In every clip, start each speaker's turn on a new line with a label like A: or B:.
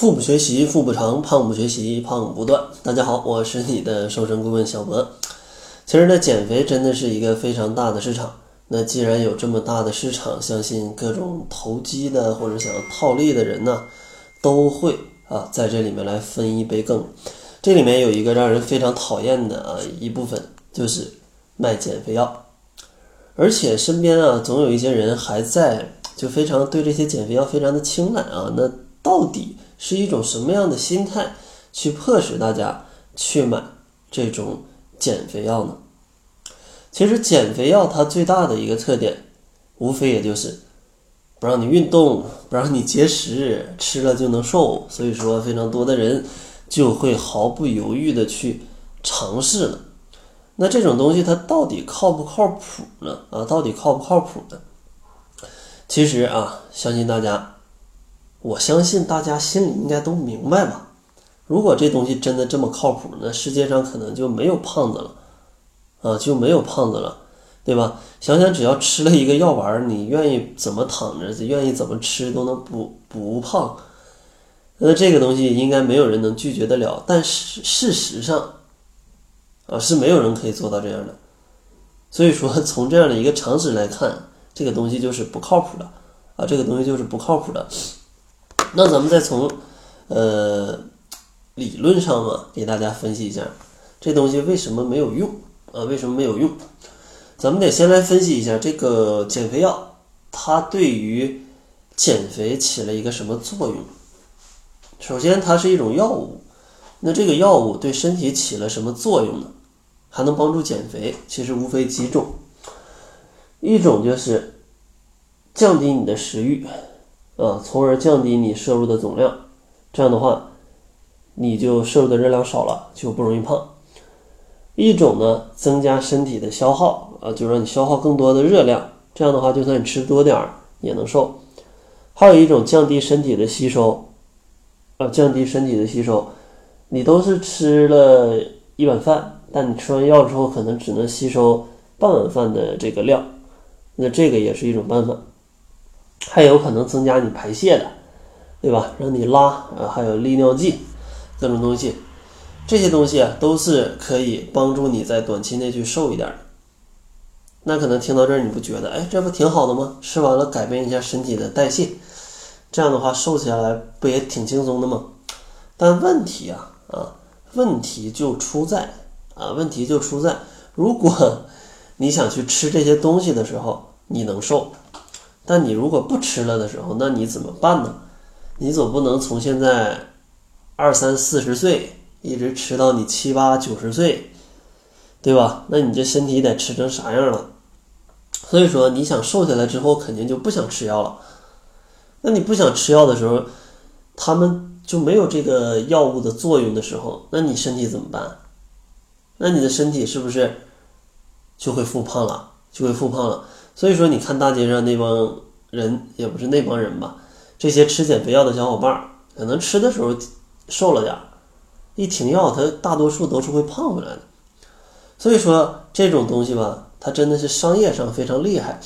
A: 腹部学习腹部长，胖不学习胖不断。大家好，我是你的瘦身顾问小博。其实呢，减肥真的是一个非常大的市场。那既然有这么大的市场，相信各种投机的或者想要套利的人呢，都会啊在这里面来分一杯羹。这里面有一个让人非常讨厌的啊一部分，就是卖减肥药，而且身边啊总有一些人还在就非常对这些减肥药非常的青睐啊。那到底是一种什么样的心态去迫使大家去买这种减肥药呢？其实减肥药它最大的一个特点，无非也就是不让你运动，不让你节食，吃了就能瘦。所以说，非常多的人就会毫不犹豫的去尝试了。那这种东西它到底靠不靠谱呢？啊，到底靠不靠谱呢？其实啊，相信大家。我相信大家心里应该都明白吧？如果这东西真的这么靠谱，那世界上可能就没有胖子了，啊，就没有胖子了，对吧？想想只要吃了一个药丸，你愿意怎么躺着，愿意怎么吃都能不不胖，那这个东西应该没有人能拒绝得了。但是事实上，啊，是没有人可以做到这样的。所以说，从这样的一个常识来看，这个东西就是不靠谱的，啊，这个东西就是不靠谱的。那咱们再从，呃，理论上嘛，给大家分析一下，这东西为什么没有用啊？为什么没有用？咱们得先来分析一下这个减肥药，它对于减肥起了一个什么作用？首先，它是一种药物，那这个药物对身体起了什么作用呢？还能帮助减肥？其实无非几种，一种就是降低你的食欲。啊，从而降低你摄入的总量，这样的话，你就摄入的热量少了，就不容易胖。一种呢，增加身体的消耗，啊，就让你消耗更多的热量，这样的话，就算你吃多点儿也能瘦。还有一种降低身体的吸收，啊，降低身体的吸收，你都是吃了一碗饭，但你吃完药之后，可能只能吸收半碗饭的这个量，那这个也是一种办法。还有可能增加你排泄的，对吧？让你拉啊，还有利尿剂，各种东西，这些东西啊都是可以帮助你在短期内去瘦一点的。那可能听到这儿你不觉得，哎，这不挺好的吗？吃完了改变一下身体的代谢，这样的话瘦下来不也挺轻松的吗？但问题啊啊，问题就出在啊，问题就出在，如果 你想去吃这些东西的时候，你能瘦。但你如果不吃了的时候，那你怎么办呢？你总不能从现在二三四十岁一直吃到你七八九十岁，对吧？那你这身体得吃成啥样了？所以说，你想瘦下来之后，肯定就不想吃药了。那你不想吃药的时候，他们就没有这个药物的作用的时候，那你身体怎么办？那你的身体是不是就会复胖了？就会复胖了？所以说，你看大街上那帮人，也不是那帮人吧？这些吃减肥药的小伙伴儿，可能吃的时候瘦了点儿，一停药，他大多数都是会胖回来的。所以说，这种东西吧，它真的是商业上非常厉害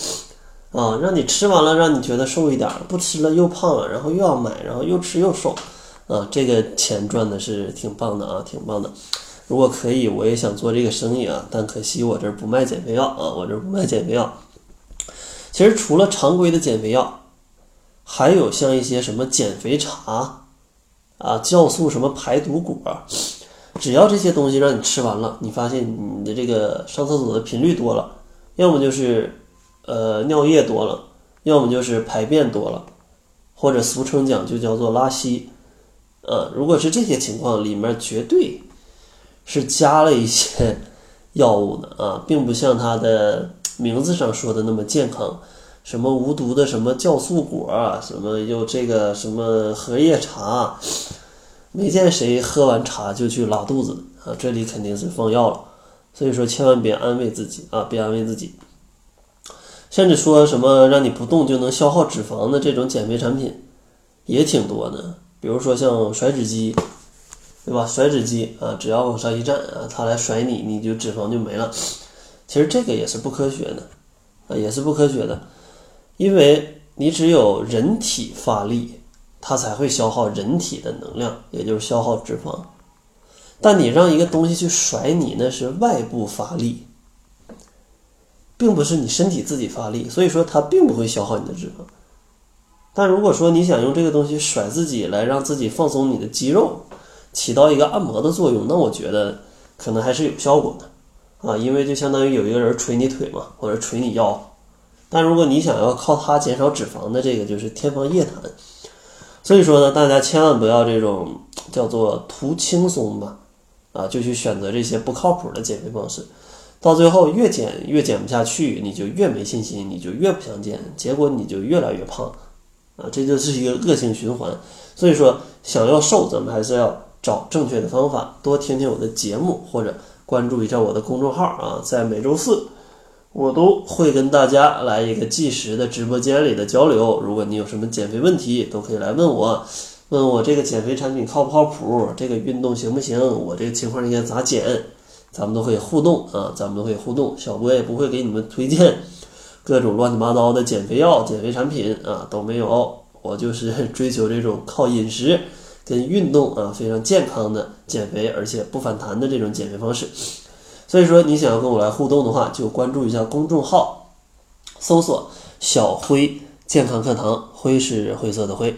A: 啊！让你吃完了，让你觉得瘦一点儿，不吃了又胖了，然后又要买，然后又吃又瘦啊！这个钱赚的是挺棒的啊，挺棒的。如果可以，我也想做这个生意啊，但可惜我这儿不卖减肥药啊，我这儿不卖减肥药。其实除了常规的减肥药，还有像一些什么减肥茶，啊，酵素什么排毒果，只要这些东西让你吃完了，你发现你的这个上厕所的频率多了，要么就是呃尿液多了，要么就是排便多了，或者俗称讲就叫做拉稀，呃，如果是这些情况，里面绝对是加了一些药物的啊，并不像它的。名字上说的那么健康，什么无毒的什么酵素果啊，什么又这个什么荷叶茶，没见谁喝完茶就去拉肚子啊！这里肯定是放药了，所以说千万别安慰自己啊，别安慰自己。甚至说什么让你不动就能消耗脂肪的这种减肥产品也挺多的，比如说像甩脂机，对吧？甩脂机啊，只要往上一站啊，它来甩你，你就脂肪就没了。其实这个也是不科学的，啊，也是不科学的，因为你只有人体发力，它才会消耗人体的能量，也就是消耗脂肪。但你让一个东西去甩你，那是外部发力，并不是你身体自己发力，所以说它并不会消耗你的脂肪。但如果说你想用这个东西甩自己来让自己放松你的肌肉，起到一个按摩的作用，那我觉得可能还是有效果的啊，因为就相当于有一个人捶你腿嘛，或者捶你腰。但如果你想要靠它减少脂肪的，这个就是天方夜谭。所以说呢，大家千万不要这种叫做图轻松吧，啊，就去选择这些不靠谱的减肥方式，到最后越减越减不下去，你就越没信心，你就越不想减，结果你就越来越胖，啊，这就是一个恶性循环。所以说，想要瘦，咱们还是要找正确的方法，多听听我的节目，或者关注一下我的公众号啊，在每周四。我都会跟大家来一个即时的直播间里的交流。如果你有什么减肥问题，都可以来问我，问我这个减肥产品靠不靠谱，这个运动行不行，我这个情况应该咋减，咱们都可以互动啊，咱们都可以互动。小波也不会给你们推荐各种乱七八糟的减肥药、减肥产品啊，都没有。我就是追求这种靠饮食跟运动啊非常健康的减肥，而且不反弹的这种减肥方式。所以说，你想要跟我来互动的话，就关注一下公众号，搜索“小辉健康课堂”，辉是灰色的灰。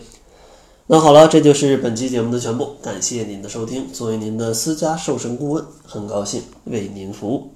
A: 那好了，这就是本期节目的全部，感谢您的收听。作为您的私家瘦身顾问，很高兴为您服务。